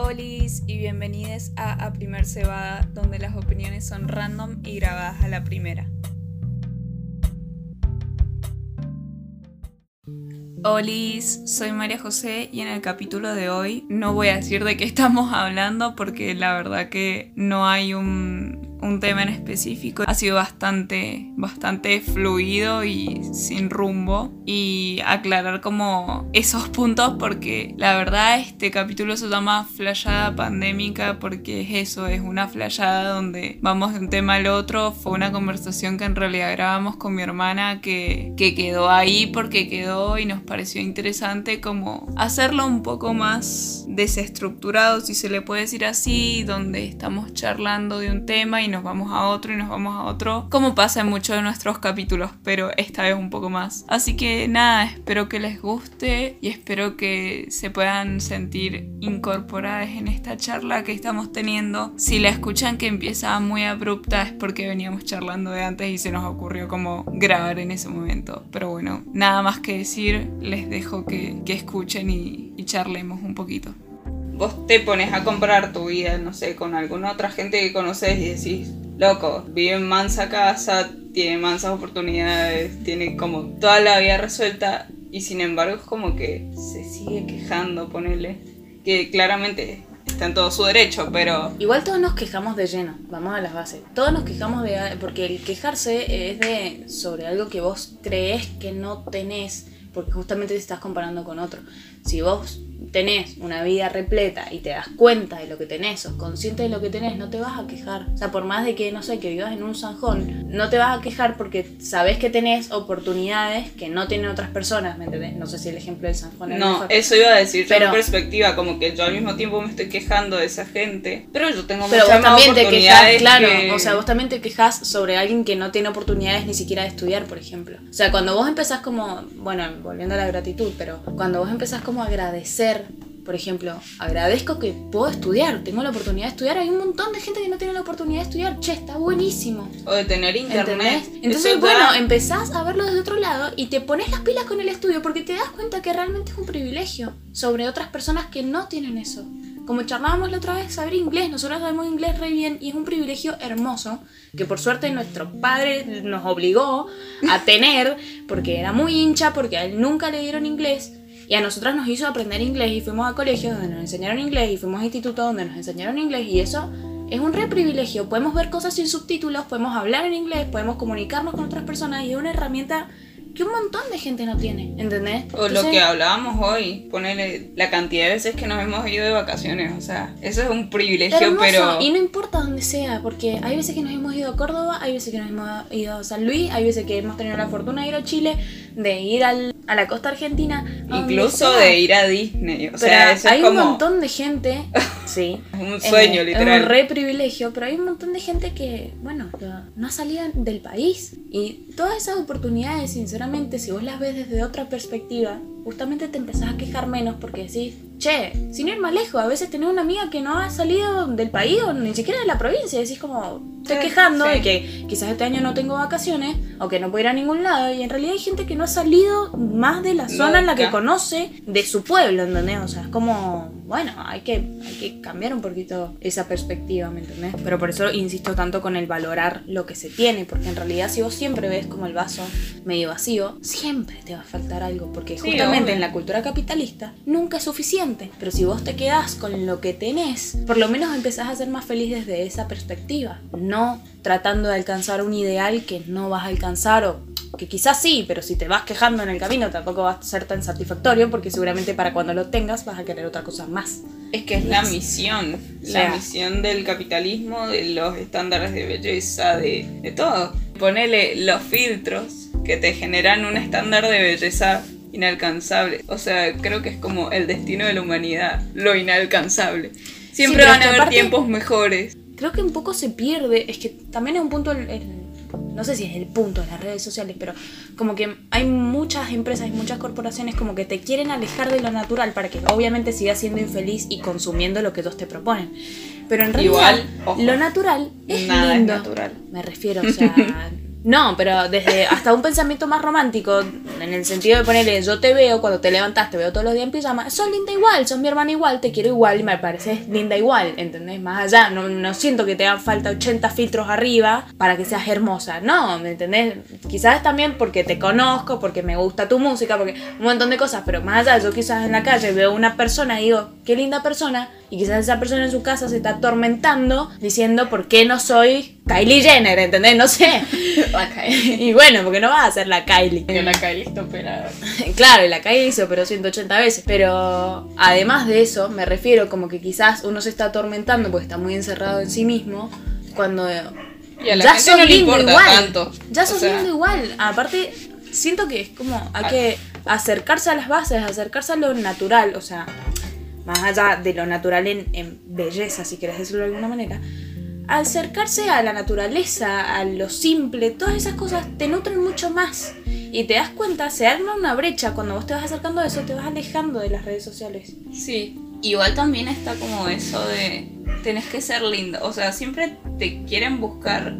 Olis y bienvenidos a A Primer Cebada, donde las opiniones son random y grabadas a la primera. Olis, soy María José y en el capítulo de hoy no voy a decir de qué estamos hablando porque la verdad que no hay un, un tema en específico. Ha sido bastante, bastante fluido y sin rumbo. Y aclarar como esos puntos porque la verdad este capítulo se llama Flayada Pandémica porque es eso, es una flayada donde vamos de un tema al otro. Fue una conversación que en realidad grabamos con mi hermana que, que quedó ahí porque quedó y nos pareció interesante como hacerlo un poco más desestructurado, si se le puede decir así, donde estamos charlando de un tema nos vamos a otro y nos vamos a otro, como pasa en muchos de nuestros capítulos, pero esta vez un poco más. Así que nada, espero que les guste y espero que se puedan sentir incorporadas en esta charla que estamos teniendo. Si la escuchan que empieza muy abrupta es porque veníamos charlando de antes y se nos ocurrió como grabar en ese momento. Pero bueno, nada más que decir, les dejo que, escuchen y charlemos un poquito vos te pones a comparar tu vida, no sé, con alguna otra gente que conoces y decís, loco, vive en mansa casa, tiene mansas oportunidades, tiene como toda la vida resuelta y sin embargo es como que se sigue quejando, ponele, que claramente está en todo su derecho, pero... Igual todos nos quejamos de lleno, vamos a las bases. Todos nos quejamos de... porque el quejarse es de sobre algo que vos crees que no tenés, porque justamente te estás comparando con otro. Si vos tenés una vida repleta y te das cuenta de lo que tenés, sos consciente de lo que tenés, no te vas a quejar. O sea, por más de que, no sé, que vivas en un zanjón, no te vas a quejar porque sabes que tenés oportunidades que no tienen otras personas, ¿me entendés? No sé si el ejemplo del zanjón es No, eso iba a decir pero, en perspectiva, como que yo al mismo tiempo me estoy quejando de esa gente, pero yo tengo pero muchas vos también te quejas, claro, o sea, vos también te quejas sobre alguien que no tiene oportunidades ni siquiera de estudiar, por ejemplo. O sea, cuando vos empezás como, bueno, volviendo a la gratitud, pero cuando vos empezás como a agradecer por ejemplo, agradezco que puedo estudiar, tengo la oportunidad de estudiar. Hay un montón de gente que no tiene la oportunidad de estudiar. Che, está buenísimo. O de tener internet. Entonces, bueno, empezás a verlo desde otro lado y te pones las pilas con el estudio porque te das cuenta que realmente es un privilegio sobre otras personas que no tienen eso. Como charlábamos la otra vez, saber inglés, nosotros sabemos inglés re bien y es un privilegio hermoso que por suerte nuestro padre nos obligó a tener porque era muy hincha, porque a él nunca le dieron inglés y a nosotras nos hizo aprender inglés y fuimos a colegios donde nos enseñaron inglés y fuimos a institutos donde nos enseñaron inglés y eso es un re privilegio. Podemos ver cosas sin subtítulos, podemos hablar en inglés, podemos comunicarnos con otras personas y es una herramienta que un montón de gente no tiene, ¿entendés? O lo que hablábamos hoy, ponerle la cantidad de veces que nos hemos ido de vacaciones, o sea, eso es un privilegio, pero... Y no importa dónde sea, porque hay veces que nos hemos ido a Córdoba, hay veces que nos hemos ido a San Luis, hay veces que hemos tenido la fortuna de ir a Chile, de ir al, a la costa argentina. Incluso de ir a Disney, o sea, eso hay es como... un montón de gente, sí. es un sueño, literal. Es un re privilegio, pero hay un montón de gente que, bueno, no ha salido del país. Y todas esas oportunidades, sinceramente, si vos las ves desde otra perspectiva, justamente te empezás a quejar menos porque decís, che, sin ir más lejos, a veces tenés una amiga que no ha salido del país o ni siquiera de la provincia, y decís como, estoy quejando de que quizás este año no tengo vacaciones o que no puedo ir a ningún lado, y en realidad hay gente que no ha salido más de la zona en la que conoce de su pueblo, ¿entendés? O sea, es como, bueno, hay que, hay que cambiar un poquito esa perspectiva, ¿me entendés? Pero por eso insisto tanto con el valorar lo que se tiene, porque en realidad si vos siempre ves como el vaso medio vacío, siempre te va a faltar algo, porque justamente en la cultura capitalista nunca es suficiente. Pero si vos te quedás con lo que tenés, por lo menos empezás a ser más feliz desde esa perspectiva, no tratando de alcanzar un ideal que no vas a alcanzar o que quizás sí, pero si te vas quejando en el camino tampoco va a ser tan satisfactorio porque seguramente para cuando lo tengas vas a querer otra cosa más. Es que es la misión, la misión del capitalismo, de los estándares de belleza, de, de todo. Ponele los filtros que te generan un estándar de belleza inalcanzable. O sea, creo que es como el destino de la humanidad, lo inalcanzable. Siempre van a haber tiempos mejores. Creo que un poco se pierde, es que también es un punto el no sé si es el punto de las redes sociales, pero como que hay muchas empresas y muchas corporaciones como que te quieren alejar de lo natural para que obviamente sigas siendo infeliz y consumiendo lo que ellos te proponen. Pero en realidad lo natural es nada lindo. Es natural. Me refiero, o sea, No, pero desde hasta un pensamiento más romántico, en el sentido de ponerle, yo te veo, cuando te levantas, te veo todos los días en pijama, sos linda igual, sos mi hermana igual, te quiero igual y me pareces linda igual, ¿entendés? Más allá, no, no siento que te hagan falta 80 filtros arriba para que seas hermosa, no, ¿me entendés? Quizás también porque te conozco, porque me gusta tu música, porque un montón de cosas, pero más allá, yo quizás en la calle veo una persona y digo, qué linda persona, y quizás esa persona en su casa se está atormentando diciendo por qué no soy Kylie Jenner, ¿entendés? No sé. y bueno, porque no vas a ser la Kylie. la Kylie está operada. claro, y la Kylie se operó 180 veces. Pero además de eso, me refiero como que quizás uno se está atormentando porque está muy encerrado en sí mismo. Cuando y a la ya gente no le igual. tanto. Ya sos lindo igual. Aparte, siento que es como hay que acercarse a las bases, acercarse a lo natural. O sea, más allá de lo natural en, belleza, si quieres decirlo de alguna manera, acercarse a la naturaleza, a lo simple, todas esas cosas te nutren mucho más. Y te das cuenta, se arma una brecha cuando vos te vas acercando a eso, te vas alejando de las redes sociales. Sí, igual también está como eso de tenés que ser lindo. O sea, siempre te quieren buscar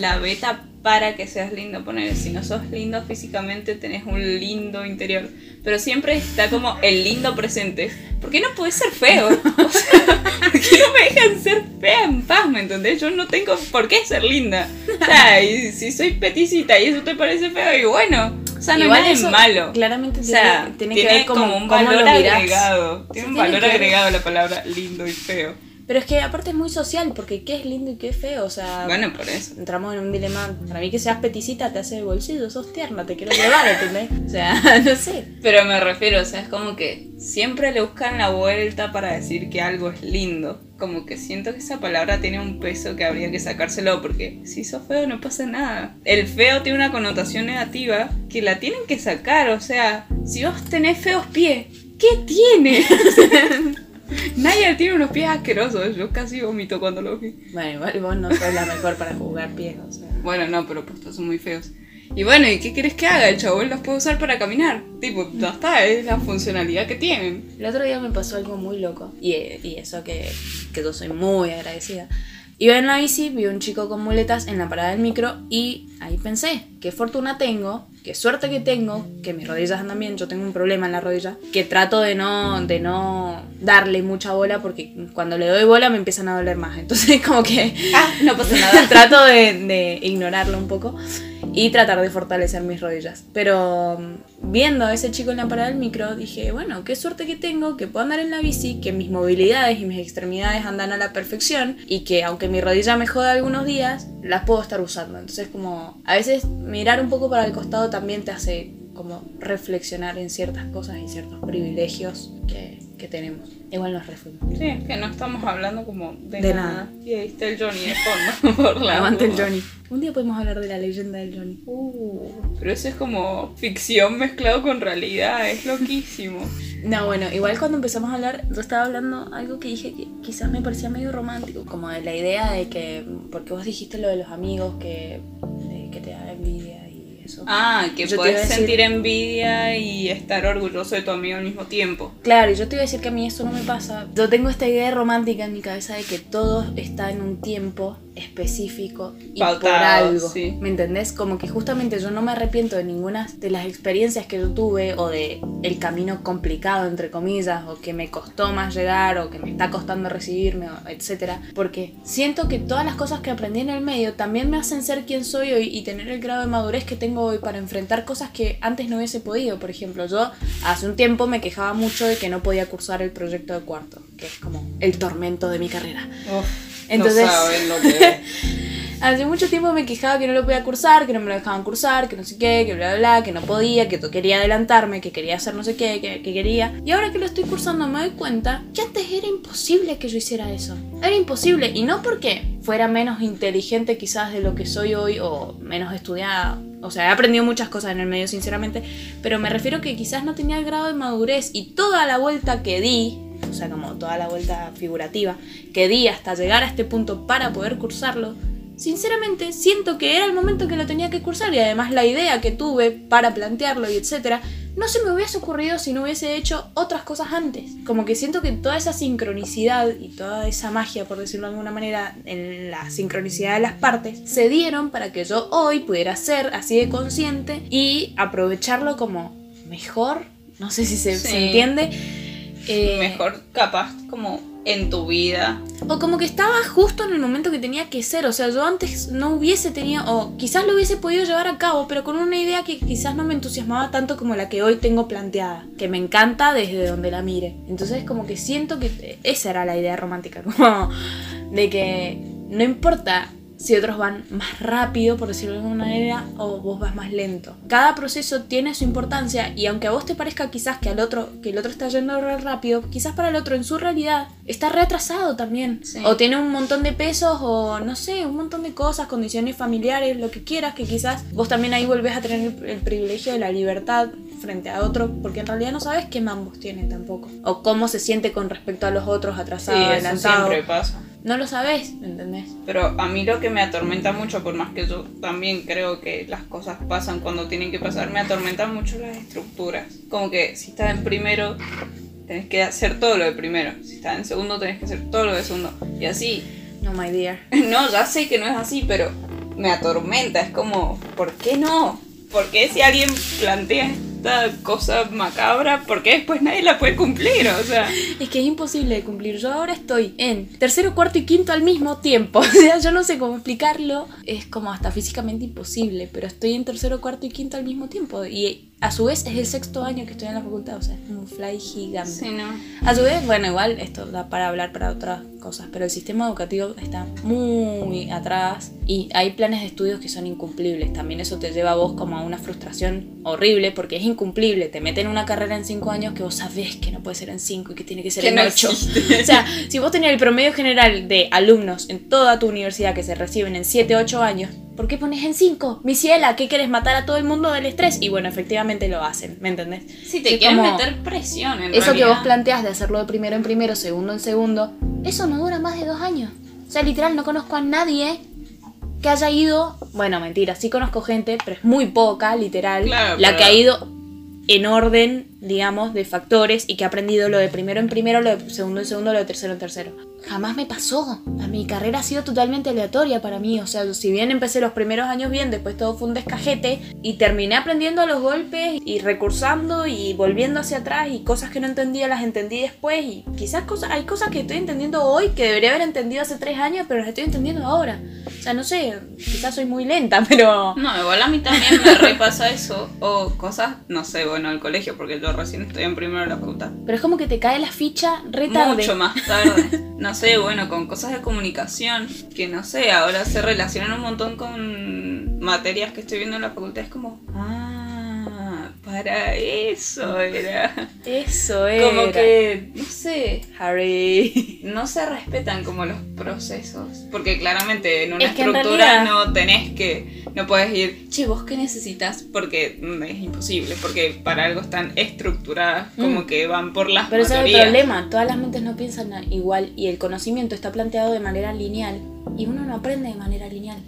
la beta para que seas lindo. Poner, si no sos lindo físicamente, tenés un lindo interior. Pero siempre está como el lindo presente. ¿Por qué no puedes ser feo? O sea, ¿por qué no me dejan ser fea en paz? ¿Me entendés? Yo no tengo por qué ser linda. O sea, y si soy peticita y eso te parece feo, y bueno. O sea, no es malo. Claramente o sea, tiene, que ver como, un valor agregado. Tiene un valor agregado la palabra lindo y feo. Pero es que aparte es muy social, porque qué es lindo y qué es feo, o sea... Bueno, por eso. Entramos en un dilema, para mí que seas peticita te hace el bolsillo, sos tierna, te quiero llevar, ¿entendés? O sea, no sé. Pero me refiero, o sea, es como que siempre le buscan la vuelta para decir que algo es lindo. Como que siento que esa palabra tiene un peso que habría que sacárselo, porque si sos feo no pasa nada. El feo tiene una connotación negativa que la tienen que sacar, o sea, si vos tenés feos pies, ¿qué tiene? Nadie tiene unos pies asquerosos. Yo casi vomito cuando lo vi. Bueno, igual vos no sos la mejor para jugar pies, o sea. Bueno, no, pero pues son muy feos. Y bueno, ¿y qué quieres que haga? El chabón los puede usar para caminar. Tipo, ya está, es la funcionalidad que tienen. El otro día me pasó algo muy loco. Y, y eso que, que yo soy muy agradecida. Iba en la bici, vi un chico con muletas en la parada del micro y ahí pensé, qué fortuna tengo, qué suerte que tengo, que mis rodillas andan bien, yo tengo un problema en la rodilla, que trato de no, de no darle mucha bola porque cuando le doy bola me empiezan a doler más. Entonces como que... Ah, no pasa nada. trato de, de ignorarlo un poco y tratar de fortalecer mis rodillas. Pero mm, viendo a ese chico en la parada del micro, dije, bueno, qué suerte que tengo, que puedo andar en la bici, que mis movilidades y mis extremidades andan a la perfección y que aunque mi rodilla me joda algunos días, las puedo estar usando. Entonces como a veces mirar un poco para el costado también te hace como reflexionar en ciertas cosas y ciertos privilegios que, que tenemos. Igual nos refuimos. Sí, es que no estamos hablando como de, nada. Y ahí está el Johnny de fondo. Por la Aguante el Johnny. Un día podemos hablar de la leyenda del Johnny. Uh, pero eso es como ficción mezclado con realidad, es loquísimo. no, bueno, igual cuando empezamos a hablar, yo estaba hablando algo que dije que quizás me parecía medio romántico, como de la idea de que, porque vos dijiste lo de los amigos que, Ah, que puedes sentir envidia y estar orgulloso de tu amigo al mismo tiempo. Claro, y yo te iba a decir que a mí eso no me pasa. Yo tengo esta idea romántica en mi cabeza de que todo está en un tiempo específico y por algo. ¿Me entendés? Como que justamente yo no me arrepiento de ninguna de las experiencias que yo tuve o de el camino complicado entre comillas o que me costó más llegar o que me está costando recibirme, etcétera, porque siento que todas las cosas que aprendí en el medio también me hacen ser quien soy hoy y tener el grado de madurez que tengo hoy para enfrentar cosas que antes no hubiese podido. Por ejemplo, yo hace un tiempo me quejaba mucho de que no podía cursar el proyecto de cuarto, que es como el tormento de mi carrera. Entonces, no saben lo que Hace mucho tiempo me quejaba que no lo podía cursar, que no me lo dejaban cursar, que no sé qué, que bla, bla, bla, que no podía, que quería adelantarme, que quería hacer no sé qué, que, que, quería. Y ahora que lo estoy cursando me doy cuenta que antes era imposible que yo hiciera eso. Era imposible. Y no porque fuera menos inteligente quizás de lo que soy hoy o menos estudiada. O sea, he aprendido muchas cosas en el medio, sinceramente. Pero me refiero que quizás no tenía el grado de madurez y toda la vuelta que di o sea, como toda la vuelta figurativa que di hasta llegar a este punto para poder cursarlo, sinceramente siento que era el momento que lo tenía que cursar y además la idea que tuve para plantearlo y etcétera no se me hubiese ocurrido si no hubiese hecho otras cosas antes. Como que siento que toda esa sincronicidad y toda esa magia, por decirlo de alguna manera, en la sincronicidad de las partes, se dieron para que yo hoy pudiera ser así de consciente y aprovecharlo como mejor. No sé si se, se entiende. Eh, Mejor capaz como en tu vida. O como que estaba justo en el momento que tenía que ser. O sea, yo antes no hubiese tenido, o quizás lo hubiese podido llevar a cabo, pero con una idea que quizás no me entusiasmaba tanto como la que hoy tengo planteada. Que me encanta desde donde la mire. Entonces como que siento que esa era la idea romántica. Como de que no importa si otros van más rápido, por decirlo de alguna manera, o vos vas más lento. Cada proceso tiene su importancia y aunque a vos te parezca quizás que al otro, que el otro está yendo re rápido, quizás para el otro en su realidad está retrasado también. Sí. O tiene un montón de pesos o no sé, un montón de cosas, condiciones familiares, lo que quieras, que quizás vos también ahí volvés a tener el, privilegio de la libertad frente a otro, porque en realidad no sabes qué mambos tiene tampoco. O cómo se siente con respecto a los otros Sí, atrasado, eso adelantado. siempre pasa. No lo sabes, ¿me entendés? Pero a mí lo que me atormenta mucho, por más que yo también creo que las cosas pasan cuando tienen que pasar, me atormentan mucho las estructuras. Como que si estás en primero, tenés que hacer todo lo de primero. Si estás en segundo, tenés que hacer todo lo de segundo. Y así. No, my dear. No, ya sé que no es así, pero me atormenta. Es como, ¿por qué no? ¿Por qué si alguien plantea esta cosa macabra, por qué después nadie la puede cumplir? O sea, Es que es imposible de cumplir. Yo ahora estoy en tercero, cuarto y quinto al mismo tiempo. O sea, yo no sé cómo explicarlo. Es como hasta físicamente imposible, pero estoy en tercero, cuarto y quinto al mismo tiempo. Y a su vez es el sexto año que estoy en la facultad. O sea, es un fly gigante. sí, no. A su vez, bueno, igual esto da para hablar para otras cosas, pero el sistema educativo está muy atrás y hay planes de estudios que son incumplibles. También eso te lleva a vos como a una frustración horrible porque es incumplible. Te meten una carrera en cinco años que vos sabés que no puede ser en cinco y que tiene que ser Que en no ocho. existe. O sea, si vos tenías el promedio general de alumnos en toda tu universidad que se reciben en 7, 8 años, ¿por qué pones en 5? Mi ciela, ¿qué querés matar a todo el mundo del estrés? Y bueno, efectivamente lo hacen, ¿me entendés? Si te quieren meter presión en Eso que vos planteas de hacerlo de primero en primero, segundo en segundo, eso no dura más de dos años. O sea, literal, no conozco a nadie que haya ido. Bueno, mentira, sí conozco gente, pero es muy poca, literal. Claro, la pero- que ha ido en orden, digamos, de factores y que ha aprendido lo de primero en primero, lo de segundo en segundo, lo de tercero en tercero. Jamás me pasó. Mi carrera ha sido totalmente aleatoria para mí. O sea, si bien empecé los primeros años bien, después todo fue un descajete y terminé aprendiendo a los golpes y recursando y volviendo hacia atrás y cosas que no entendía las entendí después y quizás cosas, hay cosas que estoy entendiendo hoy que debería haber entendido hace tres años, pero las estoy entendiendo ahora. O sea, no sé, quizás soy muy lenta, pero... No, igual a mí también me repasa eso. O cosas, no sé, bueno, al colegio, porque yo recién estoy en primero de la facultad. Pero es como que te cae la ficha re tarde. Mucho más tarde. No sé, bueno, con cosas de comunicación, que no sé, ahora se relacionan un montón con materias que estoy viendo en la facultad. Es como, ah, para eso era. Eso es. Como que, no sé, Harry. no se respetan como los procesos. Porque claramente en una Es que en estructura no tenés que, no puedes ir, che, vos qué necesitas, porque mm, es imposible, porque para algo están estructuradas, como Mm. que van por las Pero ese es el problema, todas las mentes no piensan igual y el conocimiento está planteado de manera lineal y uno no aprende de manera lineal.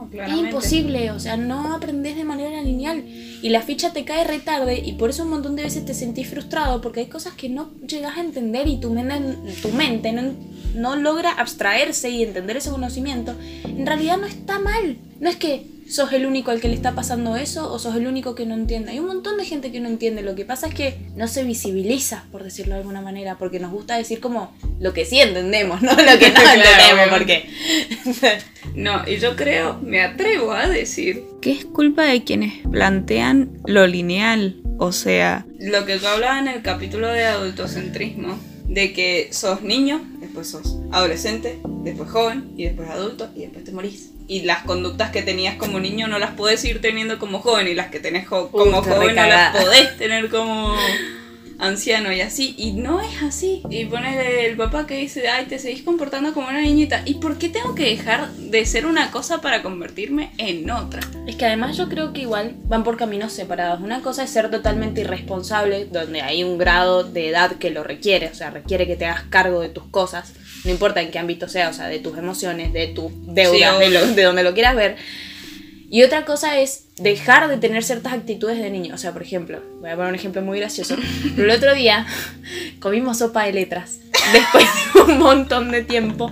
No, Es imposible, o sea, no aprendes de manera lineal. Y la ficha te cae re tarde y por eso un montón de veces te sentís frustrado porque hay cosas que no llegas a entender y tu mente, tu mente no, no logra abstraerse y entender ese conocimiento. En realidad no está mal, no es que sos el único al que le está pasando eso o sos el único que no entiende. Hay un montón de gente que no entiende, lo que pasa es que no se visibiliza, por decirlo de alguna manera, porque nos gusta decir como lo que sí entendemos, no lo que no Claro, entendemos, porque... No, y yo creo, me atrevo a decir que es culpa de quienes plantean lo lineal. O sea, lo que yo hablaba en el capítulo de adultocentrismo, de que sos niño, después sos adolescente, después joven y después adulto y después te morís. Y las conductas que tenías como niño no las podés ir teniendo como joven y las que tenés jo- como joven no las podés tener como anciano y así. Y no es así. Y pone el papá que dice, ay, te seguís comportando como una niñita. ¿Y por qué tengo que dejar de ser una cosa para convertirme en otra? Es que además yo creo que igual van por caminos separados. Una cosa es ser totalmente irresponsable, donde hay un grado de edad que lo requiere, o sea, requiere que te hagas cargo de tus cosas, no importa en qué ámbito sea, o sea, de tus emociones, de tus deudas, Sí, de, lo- de donde lo quieras ver. Y otra cosa es dejar de tener ciertas actitudes de niño. O sea, por ejemplo, voy a poner un ejemplo muy gracioso. Pero el otro día comimos sopa de letras. Después de un montón de tiempo.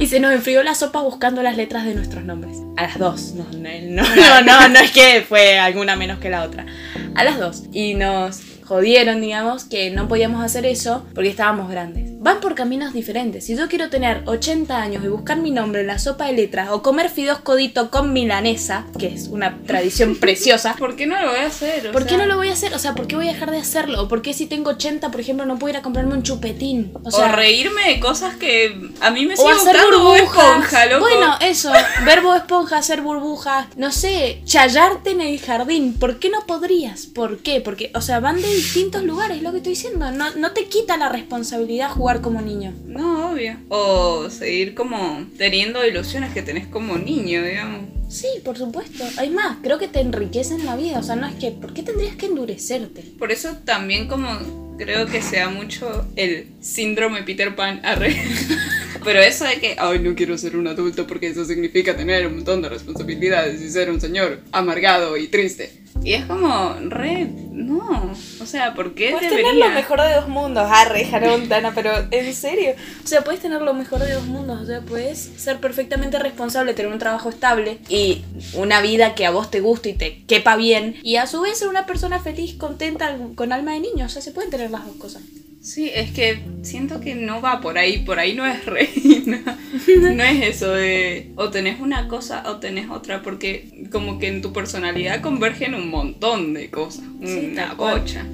Y se nos enfrió la sopa buscando las letras de nuestros nombres. A las dos. No, no, no, no, no, no es que fue alguna menos que la otra. A las dos. Y nos jodieron, digamos, que no podíamos hacer eso porque estábamos grandes. Van por caminos diferentes. Si yo quiero tener 80 años y buscar mi nombre en la sopa de letras o comer fideos codito con milanesa, que es una tradición preciosa, ¿Por qué no lo voy a hacer? O ¿por qué no lo voy a hacer? O sea, ¿por qué voy a dejar de hacerlo? ¿O por qué si tengo 80, por ejemplo, no puedo ir a comprarme un chupetín? O reírme de cosas que a mí me o sigue hacer gustando burbujas. Esponja, loco. Bueno, eso, verbo esponja, hacer burbujas, no sé, chayarte en el jardín. ¿Por qué no podrías? ¿Por qué? Porque, o sea, van de distintos lugares, lo que estoy diciendo. No, no te quita la responsabilidad jugar como niño. No, obvio. O seguir como teniendo ilusiones que tenés como niño, digamos. Sí, por supuesto. Hay más, creo que te enriquecen la vida. O sea, no es que, ¿por qué tendrías que endurecerte? Por eso también como creo que sea mucho el síndrome Peter Pan arre. Pero eso de que, ay, no quiero ser un adulto porque eso significa tener un montón de responsabilidades y ser un señor amargado y triste. Y es como, re, no. O sea, ¿por qué Puedes debería? tener lo mejor de dos mundos, arre, Hannah Montana, pero en serio. O sea, puedes tener lo mejor de dos mundos. O sea, puedes ser perfectamente responsable, tener un trabajo estable y una vida que a vos te guste y te quepa bien. Y a su vez ser una persona feliz, contenta, con alma de niño. O sea, se pueden tener las dos cosas. Sí, es que siento que no va por ahí, por ahí no es reina. No es eso de o tenés una cosa o tenés otra, porque como que en tu personalidad convergen un montón de cosas, Sí, una bocha.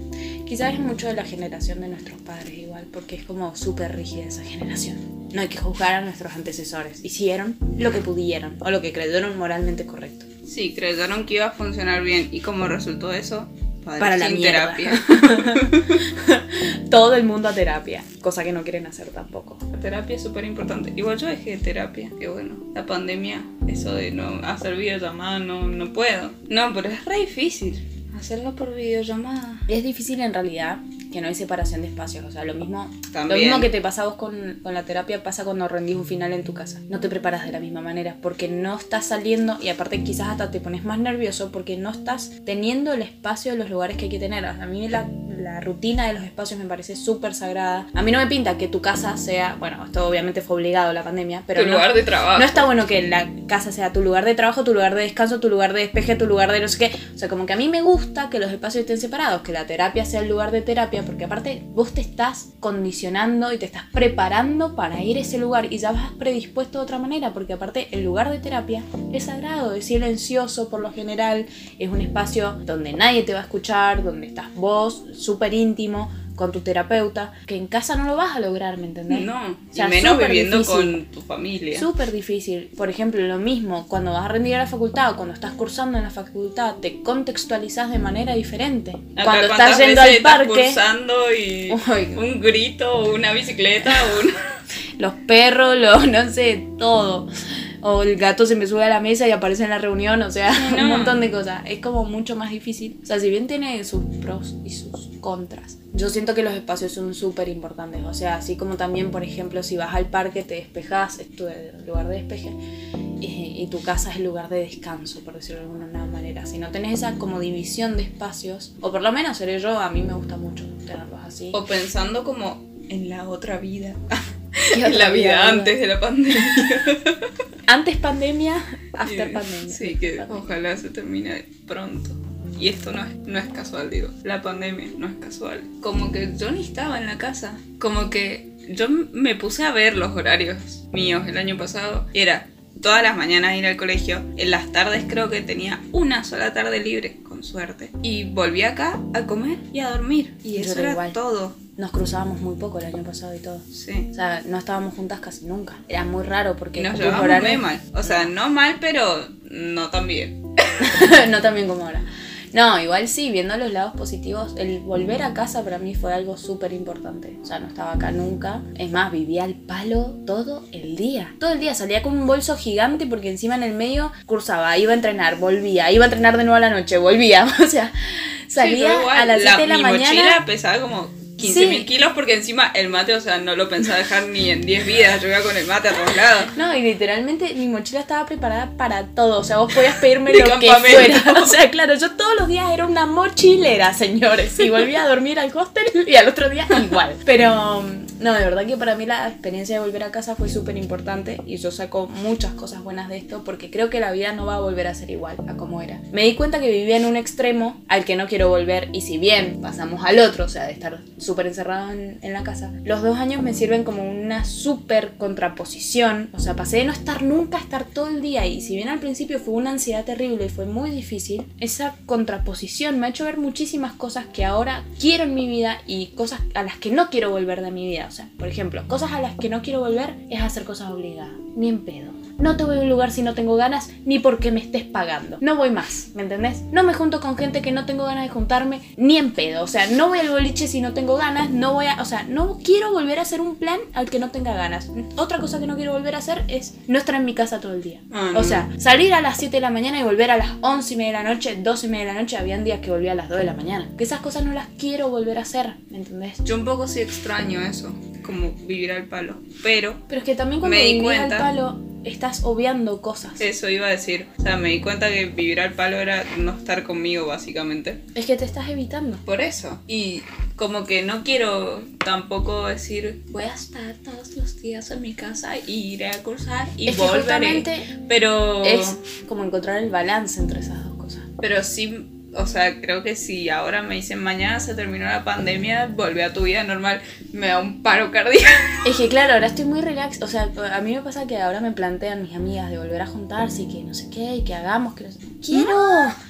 Quizás es mucho de la generación de nuestros padres igual, porque es como súper rígida esa generación. No hay que juzgar a nuestros antecesores. Hicieron lo que pudieron o lo que creyeron moralmente correcto. Sí, creyeron que iba a funcionar bien y como resultó eso, padres Para la mierda. terapia. Todo el mundo a terapia, cosa que no quieren hacer tampoco. La terapia es súper importante. Igual yo dejé terapia, que bueno, la pandemia, eso de no hacer videollamada, no, no puedo. No, pero es re difícil hacerlo por videollamada. Es difícil en realidad que no hay separación de espacios. O sea, lo mismo, También. lo mismo que te pasa a vos con, con la terapia pasa cuando rendís un final en tu casa. No te preparas de la misma manera porque no estás saliendo y aparte quizás hasta te pones más nervioso porque no estás teniendo el espacio de los lugares que hay que tener. A mí la, la rutina de los espacios me parece súper sagrada. A mí no me pinta que tu casa sea, bueno, esto obviamente fue obligado la pandemia, pero tu no, lugar de trabajo. no está bueno que la casa sea tu lugar de trabajo, tu lugar de descanso, tu lugar de despeje, tu lugar de no sé qué. O sea, como que a mí me gusta que los espacios estén separados, que la terapia sea el lugar de terapia, porque aparte vos te estás condicionando y te estás preparando para ir a ese lugar y ya vas predispuesto de otra manera, porque aparte el lugar de terapia es sagrado, es silencioso por lo general, es un espacio donde nadie te va a escuchar, donde estás vos, súper íntimo con tu terapeuta, que en casa no lo vas a lograr, ¿me entendés? No, O sea, y menos súper viviendo difícil. con tu familia. Súper difícil. Por ejemplo, lo mismo, cuando vas a rendir a la facultad o cuando estás cursando en la facultad, te contextualizas de manera diferente. Acá, cuando ¿cuántas estás yendo al estás parque, cursando y Uy. un grito, o una bicicleta, un... los perros, lo, no sé, todo. O el gato se me sube a la mesa y aparece en la reunión, o sea, Sí, no. un montón de cosas. Es como mucho más difícil. O sea, si bien tiene sus pros y sus contras, yo siento que los espacios son súper importantes. O sea, así como también, por ejemplo, si vas al parque, te despejas, es tu lugar de despeje, y, y tu casa es el lugar de descanso, por decirlo de alguna manera. Si no tenés esa como división de espacios, o por lo menos seré yo, a mí me gusta mucho tenerlos así. O pensando como en la otra vida. ¿Qué En la vida vida? antes de la pandemia. Antes pandemia, after pandemia. Sí, que Pandemia. ojalá se termine pronto. Y esto no es, no es casual, digo. La pandemia no es casual. Como que yo ni estaba en la casa. Como que yo me puse a ver los horarios míos el año pasado. Y era todas las mañanas ir al colegio. En las tardes creo que tenía una sola tarde libre, con suerte. Y volví acá a comer y a dormir. Y Yo eso era era igual. todo. Nos cruzábamos muy poco el año pasado y todo. Sí. O sea, no estábamos juntas casi nunca. Era muy raro porque Nos tus llevamos horarios- muy mal. O sea, no mal, pero no tan bien. no tan bien como ahora. No, igual sí, viendo los lados positivos, el volver a casa para mí fue algo súper importante. O sea, no estaba acá nunca. Es más, vivía al palo todo el día. Todo el día salía con un bolso gigante porque encima en el medio cursaba, iba a entrenar, volvía, iba a entrenar de nuevo a la noche, volvía. O sea, salía igual, a las 7 de la mi mañana. mochila pesaba como 15.000 kilos porque encima el mate, o sea, no lo pensaba dejar ni en 10 vidas, yo iba con el mate a todos lados. No, y literalmente mi mochila estaba preparada para todo, o sea, vos podías pedirme lo que fuera. O sea, claro, yo todos los días era una mochilera, señores, y volvía a dormir al hostel y al otro día igual. Pero no, de verdad que para mí la experiencia de volver a casa fue súper importante y yo saco muchas cosas buenas de esto porque creo que la vida no va a volver a ser igual a como era. Me di cuenta que vivía en un extremo al que no quiero volver y si bien pasamos al otro, o sea, de estar súper encerrado en, la casa, los dos años me sirven como una súper contraposición, o sea, pasé de no estar nunca a estar todo el día y si bien al principio fue una ansiedad terrible y fue muy difícil, esa contraposición me ha hecho ver muchísimas cosas que ahora quiero en mi vida y cosas a las que no quiero volver de mi vida. O sea, por ejemplo, cosas a las que no quiero volver es hacer cosas obligadas. Ni en pedo. No te voy a un lugar si no tengo ganas, ni porque me estés pagando. No voy más, ¿me entendés? No me junto con gente que no tengo ganas de juntarme, ni en pedo. O sea, no voy al boliche si no tengo ganas, no voy a... O sea, no quiero volver a hacer un plan al que no tenga ganas. Otra cosa que no quiero volver a hacer es no estar en mi casa todo el día. Ah, o sea, salir a las 7 de la mañana y volver a las 11 y media de la noche, 12 y media de la noche, habían días que volvía a las 2 de la mañana. Que esas cosas no las quiero volver a hacer, ¿me entendés? Yo un poco sí extraño eso, como vivir al palo. Pero... Pero es que también cuando me al palo estás obviando cosas. Eso iba a decir. O sea, me di cuenta que vivir al palo era no estar conmigo, básicamente. Es que te estás evitando. Por eso. Y como que no quiero tampoco decir, voy a estar todos los días en mi casa y iré a cursar y volveré. pero es como encontrar el balance entre esas dos cosas. Pero sí o sea, creo que si ahora me dicen mañana se terminó la pandemia, vuelve a tu vida normal, me da un paro cardíaco. Es que claro, ahora estoy muy relax, o sea, a mí me pasa que ahora me plantean mis amigas de volver a juntarse y que no sé qué, y que hagamos, que no sé Quiero,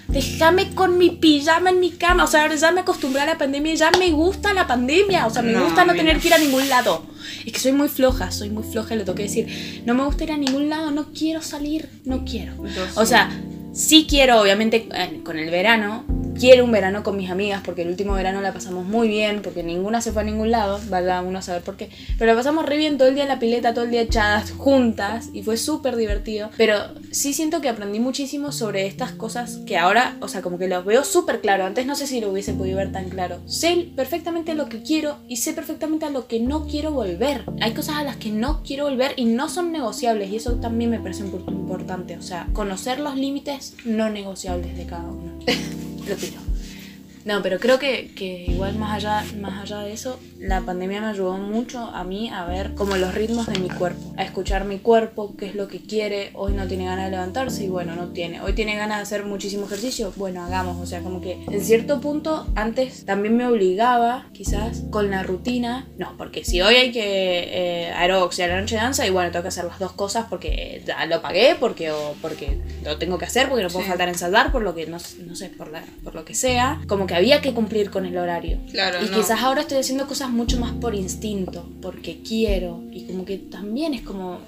déjame con mi pijama en mi cama, o sea, ahora ya me acostumbré a la pandemia y ya me gusta la pandemia, o sea, me gusta no tener que ir a ningún lado. Es que soy muy floja, soy muy floja, le tengo que decir, no me gusta ir a ningún lado, no quiero salir, no quiero. O sea, Sí quiero, obviamente, eh, con el verano, quiero un verano con mis amigas porque el último verano la pasamos muy bien, porque ninguna se fue a ningún lado, vaya uno a saber por qué. Pero la pasamos re bien todo el día en la pileta, todo el día echadas juntas y fue súper divertido. Pero sí siento que aprendí muchísimo sobre estas cosas que ahora, o sea, como que los veo súper claro. Antes no sé si lo hubiese podido ver tan claro. Sé perfectamente lo que quiero y sé perfectamente a lo que no quiero volver. Hay cosas a las que no quiero volver y no son negociables y eso también me parece importante. O sea, conocer los límites no negociables de cada uno. retiro. No, pero creo que, que, igual más allá, más allá de eso, la pandemia me ayudó mucho a mí a ver como los ritmos de mi cuerpo, a escuchar mi cuerpo, qué es lo que quiere, hoy no tiene ganas de levantarse y bueno, no tiene, hoy tiene ganas de hacer muchísimo ejercicio, bueno, hagamos, o sea, como que en cierto punto antes también me obligaba quizás con la rutina, no, porque si hoy hay que eh, aerox y a la noche danza y bueno, tengo que hacer las dos cosas porque ya lo pagué, porque, o porque lo tengo que hacer, porque no puedo faltar en saldar, por lo que, no, no sé, por, la, por lo que sea, como que había que cumplir con el horario. Claro, y quizás ahora estoy haciendo cosas mucho más por instinto, porque quiero, y como que también es como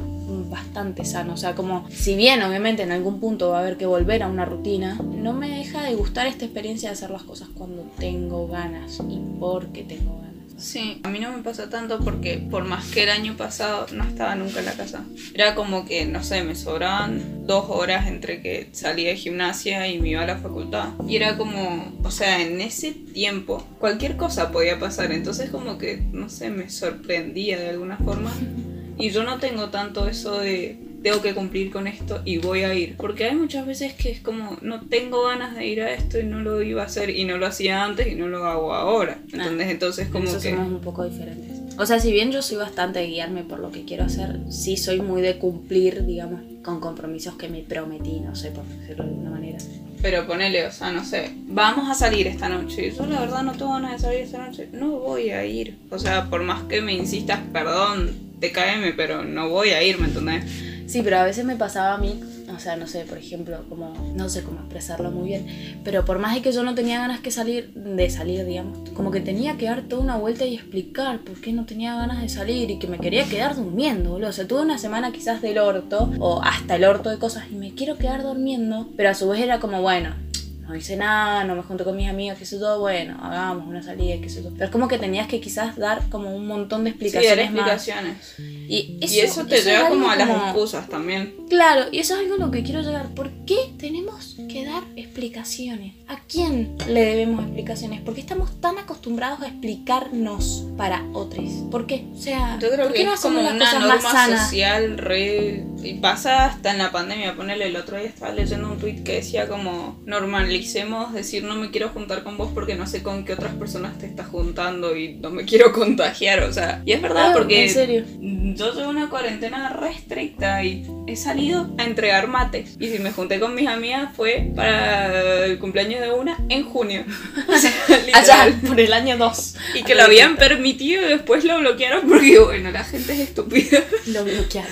bastante sano, o sea, como si bien obviamente en algún punto va a haber que volver a una rutina, no me deja de gustar esta experiencia de hacer las cosas cuando tengo ganas y porque tengo ganas. Sí, a mí no me pasa tanto porque por más que el año pasado no estaba nunca en la casa. Era como que, no sé, me sobraban dos horas entre que salía de gimnasia y me iba a la facultad. Y era como, o sea, en ese tiempo cualquier cosa podía pasar. Entonces como que, no sé, me sorprendía de alguna forma. Y yo no tengo tanto eso de tengo que cumplir con esto y voy a ir. Porque hay muchas veces que es como, no tengo ganas de ir a esto y no lo iba a hacer y no lo hacía antes y no lo hago ahora. Ah, Entonces, como eso que... somos un poco diferentes. O sea, si bien yo soy bastante de guiarme por lo que quiero hacer, sí soy muy de cumplir, digamos, con compromisos que me prometí, no sé, por decirlo de alguna manera. Pero ponele, o sea, no sé, vamos a salir esta noche. Yo la verdad no tengo ganas de salir esta noche. No voy a ir. O sea, por más que me insistas, perdón, caeme, pero no voy a ir, ¿me entendés? Sí, pero a veces me pasaba a mí, o sea, no sé, por ejemplo, como, no sé cómo expresarlo muy bien, pero por más de que yo no tenía ganas que salir, de salir, digamos, como que tenía que dar toda una vuelta y explicar por qué no tenía ganas de salir y que me quería quedar durmiendo, boludo. O sea, tuve una semana quizás del orto, o hasta el orto de cosas, y me quiero quedar durmiendo, pero a su vez era como, bueno, no hice nada, no me junto con mis amigos, qué sé yo, bueno, hagamos una salida, qué sé yo. Pero es como que tenías que quizás dar como un montón de Sí, explicaciones. más. explicaciones. Y eso, y eso te eso es lleva como a las como- excusas también. Claro, y eso es algo a lo que quiero llegar. ¿Por qué tenemos que dar explicaciones? ¿A quién le debemos explicaciones? ¿Por qué estamos tan acostumbrados a explicarnos para otros? ¿Por qué? O sea, Yo creo ¿por que qué no es como una cosas más norma sanas? social re... Y pasa hasta en la pandemia. Ponele, el otro día estaba leyendo un tweet que decía como normalicemos decir no me quiero juntar con vos porque no sé con qué otras personas te estás juntando y no me quiero contagiar. O sea, y es verdad Ah, porque... En serio. Yo llevo una cuarentena re estricta y he salido a entregar mates. Y si me junté con mis amigas fue para el cumpleaños de una en junio. O sea, Allá, por el año 2. Y que lo habían permitido y después lo bloquearon porque, bueno, la gente es estúpida. Lo bloquearon.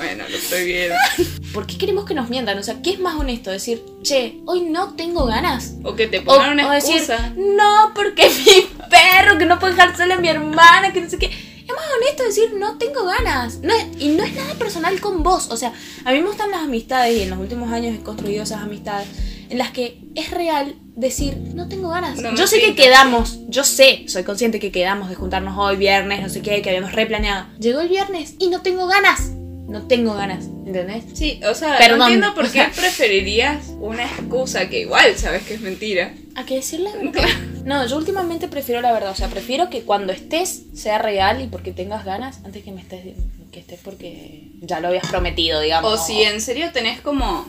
Bueno, lo estoy viendo. ¿Por qué queremos que nos mientan? O sea, ¿qué es más honesto? Decir, che, hoy no tengo ganas. O que te O, pongan una o decir, excusa. no, porque mi perro, que no puede dejar sola a mi hermana, que no sé qué. Es más honesto decir, no tengo ganas. No es- y no es nada personal con vos. O sea, a mí me gustan las amistades y en los últimos años he construido esas amistades en las que es real decir, no tengo ganas. No yo sé que pinta. quedamos, yo sé, soy consciente que quedamos de juntarnos hoy viernes, no sé qué, que habíamos replaneado. Llegó el viernes y no tengo ganas. No tengo ganas, ¿entendés? Sí, o sea, Perdón. no entiendo por qué preferirías una excusa que igual sabes que es mentira. ¿A qué decir la verdad? No, yo últimamente prefiero la verdad. O sea, prefiero que cuando estés sea real y porque tengas ganas, antes que me estés que estés porque ya lo habías prometido, digamos. O si en serio tenés como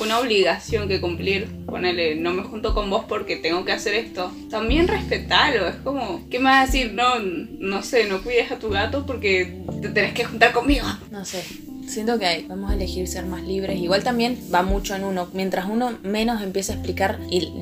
una obligación que cumplir, ponele, no me junto con vos porque tengo que hacer esto, también respetalo, es como, ¿qué a decir? No, no sé, no cuides a tu gato porque te tenés que juntar conmigo. No sé. Siento que vamos a elegir ser más libres. Igual también va mucho en uno. Mientras uno menos empieza a explicar y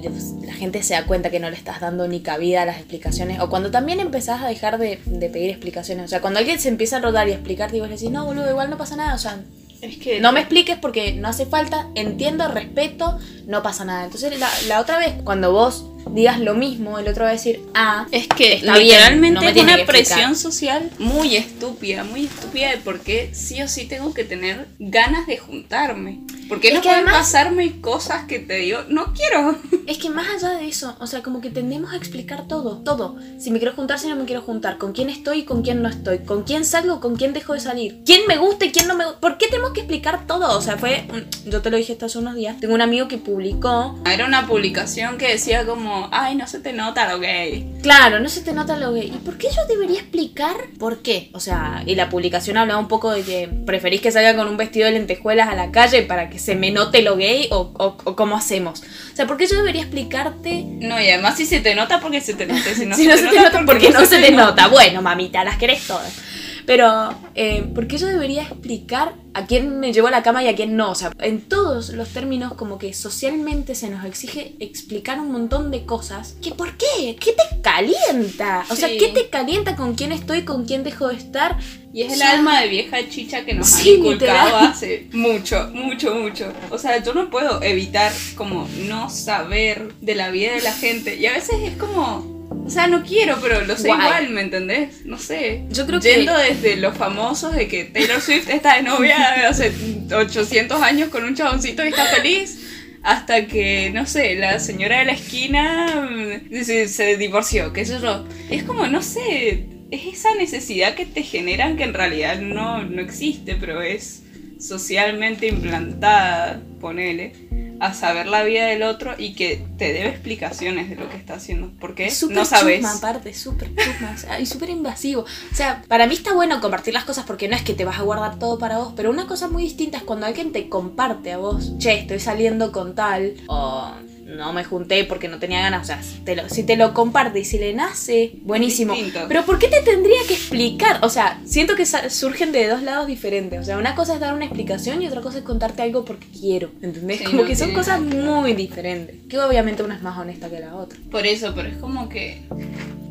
la gente se da cuenta que no le estás dando ni cabida a las explicaciones. O cuando también empezás a dejar de, de pedir explicaciones. O sea, cuando alguien se empieza a rodar y a explicarte y vos le decís, no, boludo, igual no pasa nada. O sea, Es que No me expliques porque no hace falta, entiendo, respeto, no pasa nada. Entonces la, la otra vez, cuando vos digas lo mismo, el otro va a decir, ah, Es que Está bien, literalmente no me es una presión social muy estúpida, muy estúpida de por qué sí o sí tengo que tener ganas de juntarme. Porque no que pueden además- pasarme cosas que te digo, no quiero. es que más allá de eso, o sea, como que tendemos a explicar todo, todo. Si me quiero juntar, si no me quiero juntar, con quién estoy y con quién no estoy, con quién salgo, con quién dejo de salir, quién me gusta y quién no me gusta. ¿Por qué tenemos que explicar todo? O sea, fue, yo te lo dije hasta hace unos días, tengo un amigo que publicó, Era una publicación que decía como, ay, no se te nota lo gay. Claro, no se te nota lo gay. ¿Y por qué yo debería explicar por qué? O sea, y la publicación hablaba un poco de que preferís que salga con un vestido de lentejuelas a la calle para que se me note lo gay o, o, o cómo hacemos. O sea, ¿por qué yo debería explicarte No, y además si se te nota porque se te nota. Si no, si no se te nota porque no se te nota? Bueno, mamita, las querés todas. Pero, eh, ¿por qué yo debería explicar a quién me llevo a la cama y a quién no? O sea, en todos los términos, como que socialmente se nos exige explicar un montón de cosas. ¿Que por qué? ¿Qué te calienta? O sea, Sí. ¿qué te calienta con quién estoy, con quién dejo de estar? Y es el alma de vieja chicha que nos Sí, han inculcado hace mucho, mucho, mucho. O sea, yo no puedo evitar como no saber de la vida de la gente. Y a veces es como, o sea, no quiero, pero lo sé Guay. igual, ¿me entendés? No sé. Yo creo que- Yendo desde los famosos de que Taylor Swift está de novia de hace 800 años con un chaboncito y está feliz. Hasta que, no sé, la señora de la esquina mm, se, se divorció, qué sé yo. Es como, no sé, es esa necesidad que te generan que en realidad no, no existe, pero es socialmente implantada, ponele, a saber la vida del otro y que te debe explicaciones de lo que está haciendo. Porque Es súper no sabes. chusma, aparte, súper chusma, o sea, y súper invasivo. O sea, para mí está bueno compartir las cosas porque no es que te vas a guardar todo para vos, pero una cosa muy distinta es cuando alguien te comparte a vos, che, estoy saliendo con tal, o no me junté porque no tenía ganas, o sea, si te lo, si te lo comparte y si le nace, buenísimo. distinto. Pero ¿por qué te tendría que explicar? O sea, siento que surgen de dos lados diferentes. O sea, una cosa es dar una explicación y otra cosa es contarte algo porque quiero, ¿entendés? Sí, Como no que son cosas muy diferentes. Que obviamente una es más honesta que la otra. Por eso, pero es como que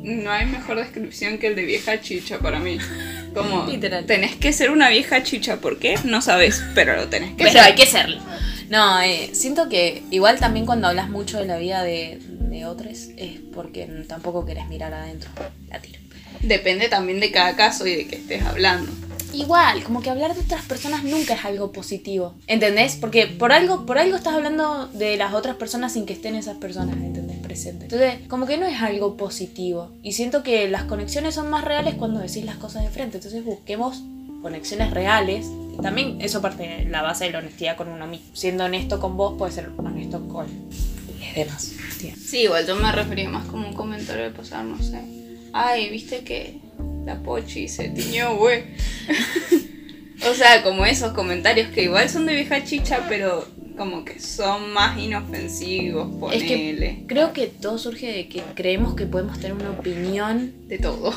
no hay mejor descripción que el de vieja chicha para mí. Como Literal. tenés que ser una vieja chicha, ¿por qué? No sabes, pero lo tenés que Pero ser. hay que serlo. No, eh, siento que igual también cuando hablas mucho de la vida de, de otros es porque tampoco querés mirar adentro. La tiro. Depende también de cada caso y de qué estés hablando. igual, como que hablar de otras personas nunca es algo positivo, ¿entendés? Porque por algo, por algo estás hablando de las otras personas sin que estén esas personas, ¿entendés? Presentes. Entonces, como que no es algo positivo. Y siento que las conexiones son más reales cuando decís las cosas de frente. Entonces busquemos conexiones reales. También eso parte de la base de la honestidad con uno mismo. Siendo honesto con vos, puede ser honesto con los demás. Tía. Sí, igual yo me refería más como un comentario de pasar, no sé. Ay, viste que la pochi se tiñó, güey. o sea, como esos comentarios que igual son de vieja chicha, pero como que son más inofensivos, ponele. Es que creo que todo surge de que creemos que podemos tener una opinión de todo.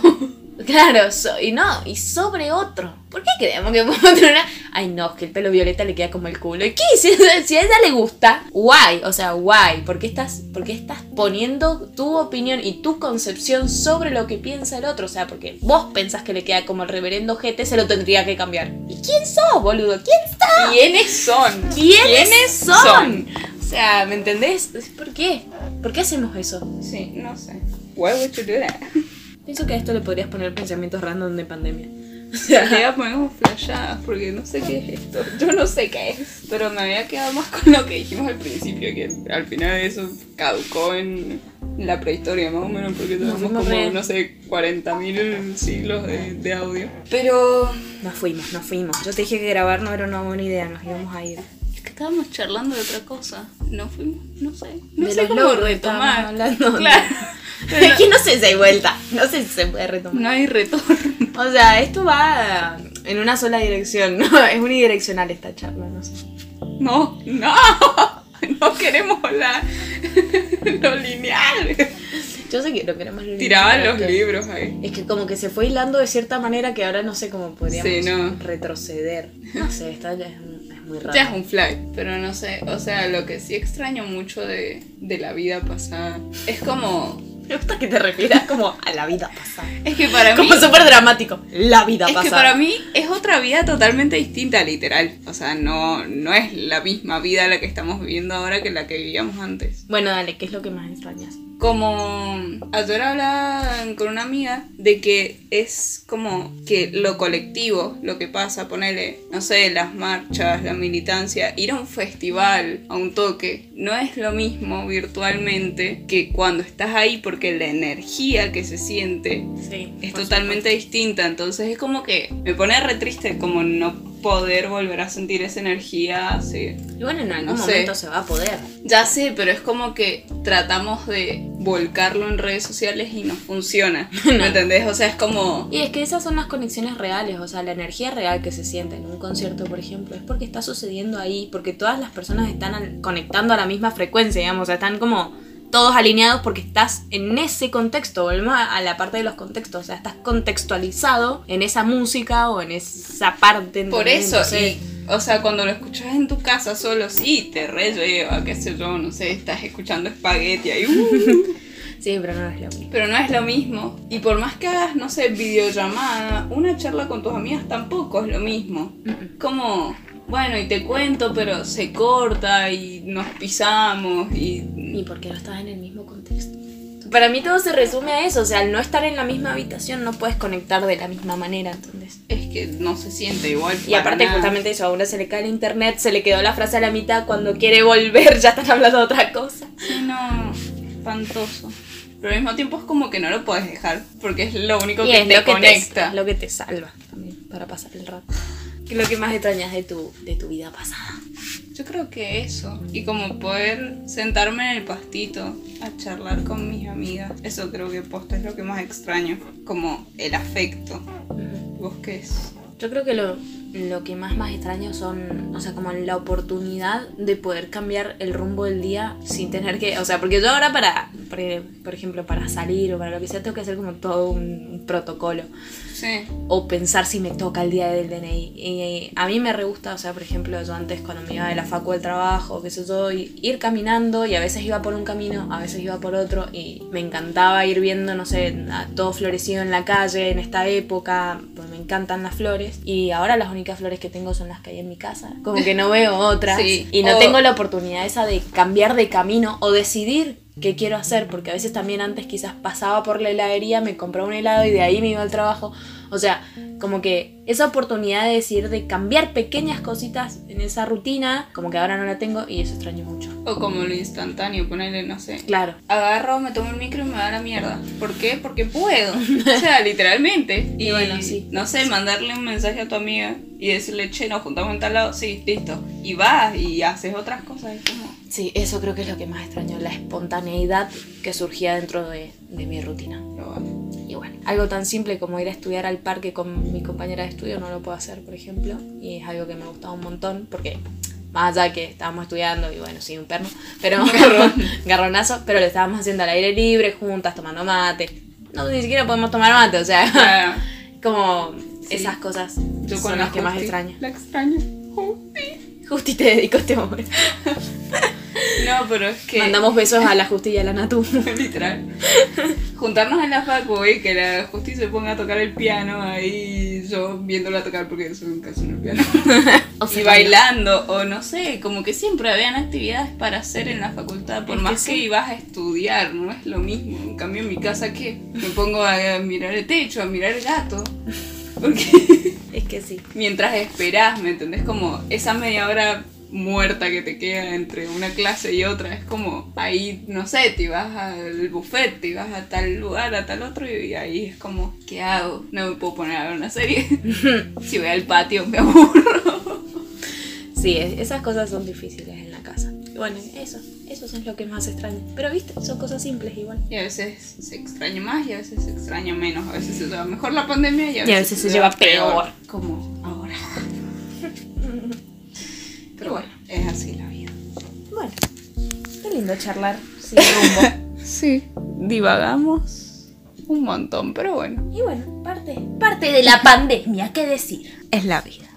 Claro, so- y no, y sobre otro. ¿Por qué creemos que podemos tener una... Ay, no, es que el pelo violeta le queda como el culo. ¿Y qué? Si, si a ella le gusta, guay. O sea, guay. ¿Por qué, estás, ¿Por qué estás poniendo tu opinión y tu concepción sobre lo que piensa el otro? O sea, porque vos pensás que le queda como el reverendo jete, se lo tendría que cambiar. ¿Y quién sos, boludo? ¿Quién sos? ¿Quiénes son? ¿Quiénes son? son? O sea, ¿me entendés? ¿Por qué? ¿Por qué hacemos eso? Sí, no sé. Why would you do that? Pienso que a esto le podrías poner pensamientos random de pandemia. O sea, había ponemos flashadas porque no sé qué es esto. Yo no sé qué es. Pero me había quedado más con lo que dijimos al principio, que al final eso caducó en la prehistoria más o menos, porque tenemos como, re- no sé, 40.000 siglos de, de audio. Pero Nos fuimos, nos fuimos. Yo te dije que grabar no era una buena idea, nos íbamos a ir. es que estábamos charlando de otra cosa. No fuimos, no sé. No de sé los cómo retomar. hablando. Claro. Es que no sé si hay vuelta. No sé si se puede retomar. No hay retorno. O sea, esto va en una sola dirección. ¿no? Es unidireccional esta charla, no sé. No, no. No queremos la, lo lineal. Yo sé que no queremos lo Tiraban lineal, los libros ahí. Es que como que se fue hilando de cierta manera que ahora no sé cómo podríamos Sí, no. retroceder. No sé, está, es, es muy raro. Ya es un fly, pero no sé, o sea, lo que sí extraño mucho de, de la vida pasada es como... Me gusta que te refieras como a la vida pasada. Es que para mí... Como súper dramático. La vida Es pasada. que para mí es otra vida totalmente distinta, literal. O sea, no, no es la misma vida la que estamos viviendo ahora que la que vivíamos antes. Bueno, dale, ¿qué es lo que más extrañas? Como ayer hablaba con una amiga de que es como que lo colectivo, lo que pasa, ponele, no sé, las marchas, la militancia, ir a un festival, a un toque, no es lo mismo virtualmente que cuando estás ahí porque la energía que se siente Sí. es totalmente distinta. Entonces es como que me pone re triste como no poder volver a sentir esa enería así. Y bueno, en algún No sé. momento se va a poder. Ya sé, pero es como que tratamos de volcarlo en redes sociales y no funciona. ¿Me entendés? O sea, es como... Y es que esas son las conexiones reales, o sea, la energía real que se siente en un concierto, por ejemplo, es porque está sucediendo ahí, porque todas las personas están conectando a la misma frecuencia, digamos, o sea, están como todos alineados porque estás en ese contexto, volvemos a, la parte de los contextos, o sea, estás contextualizado en esa música o en esa parte. Por eso, Entonces, y, o sea, cuando lo escuchas en tu casa solo, sí, te re lleva, qué sé yo, no sé, estás escuchando espagueti ahí, uh, sí, pero no es lo mismo. pero no es lo mismo. Y por más que hagas, no sé, videollamada, una charla con tus amigas tampoco es lo mismo. Como, bueno, y te cuento, pero se corta y nos pisamos y... Y porque no estás en el mismo contexto. Para mí todo se resume a eso, o sea, al no estar en la misma habitación no puedes conectar de la misma manera, ¿entendés? Es que no se siente igual. Y aparte nada. justamente eso, a uno se le cae el internet, se le quedó la frase a la mitad, cuando quiere volver ya están hablando de otra cosa. Sí, no, espantoso. Pero al mismo tiempo es como que no lo puedes dejar, porque es lo único Y que es te lo que te, conecta. es lo que te salva también para pasar el rato. ¿Qué es lo que más extrañas de tu, de tu vida pasada? Yo creo que eso. Y como poder sentarme en el pastito a charlar con mis amigas. Eso creo que posta es lo que más extraño. Como el afecto. ¿Vos qué es? Yo creo que lo, lo que más más extraño son, o sea, como la oportunidad de poder cambiar el rumbo del día sin tener que, o sea, porque yo ahora para, por, ejemplo, para salir o para lo que sea, tengo que hacer como todo un, un protocolo. Sí. o pensar si me toca el día del DNI. Y a mí me re gusta, o sea, por ejemplo, yo antes cuando me iba de la facu del trabajo, qué sé yo, ir caminando y a veces iba por un camino, a veces iba por otro y me encantaba ir viendo, no sé, todo florecido en la calle en esta época, pues me encantan las flores y ahora las únicas flores que tengo son las que hay en mi casa, como que no veo otras Sí. y no O- tengo la oportunidad esa de cambiar de camino o decidir qué quiero hacer, porque a veces también antes quizás pasaba por la heladería, me compraba un helado y de ahí me iba al trabajo. O sea, como que esa oportunidad de decir, de cambiar pequeñas cositas en esa rutina, como que ahora no la tengo y eso extraño mucho. O como lo instantáneo, ponerle, no sé. Claro. Agarro, me tomo el micro y me da la mierda. ¿Por qué? Porque puedo. O sea, literalmente. Y bueno, sí. No sé, mandarle un mensaje a tu amiga y decirle, che, nos juntamos en tal lado. Sí, listo. Y vas y haces otras cosas. Es como. Sí, eso creo que es lo que más extraño, la espontaneidad que surgía dentro de, de mi rutina. Y bueno, algo tan simple como ir a estudiar al parque con mis compañeras de estudio no lo puedo hacer, por ejemplo. Y es algo que me gustaba un montón porque más allá que estábamos estudiando y bueno, sí, un perno, pero garronazo, pero lo estábamos haciendo al aire libre, juntas, tomando mate. No, ni siquiera podemos tomar mate, o sea, Claro. como Sí. esas cosas Yo son con las la que más Justi, extraño. La extraño. Justi. Justi te dedico este momento. No, pero es que. Mandamos besos a la Justi y a la Natu. Literal. Juntarnos en la facu y que la Justi se ponga a tocar el piano ahí, yo viéndola tocar porque yo nunca en el piano. O y sea, bailando, o no sé, como que siempre habían actividades para hacer en la facultad, por Es más que, sí. ibas a estudiar, no es lo mismo. En cambio, en mi casa, ¿qué? Me pongo a mirar el techo, a mirar el gato. Porque Es que sí. mientras esperás, ¿me entendés? Como esa media hora muerta que te queda entre una clase y otra, es como ahí, no sé, te vas al buffet, te vas a tal lugar, a tal otro, y ahí es como, ¿qué hago? No me puedo poner a ver una serie. si voy al patio me aburro. Sí, es- esas cosas son difíciles en la casa. Bueno, eso, eso es lo que más extraño. Pero viste, son cosas simples igual. Y a veces se extraña más y a veces se extraña menos. A veces se lleva mejor la pandemia y a veces, Y a veces se lleva peor. Como Pero bueno, es así la vida. Bueno, qué lindo charlar sin rumbo. Sí, divagamos un montón, pero bueno. y bueno, parte, parte de la pandemia, ¿qué decir? Es la vida.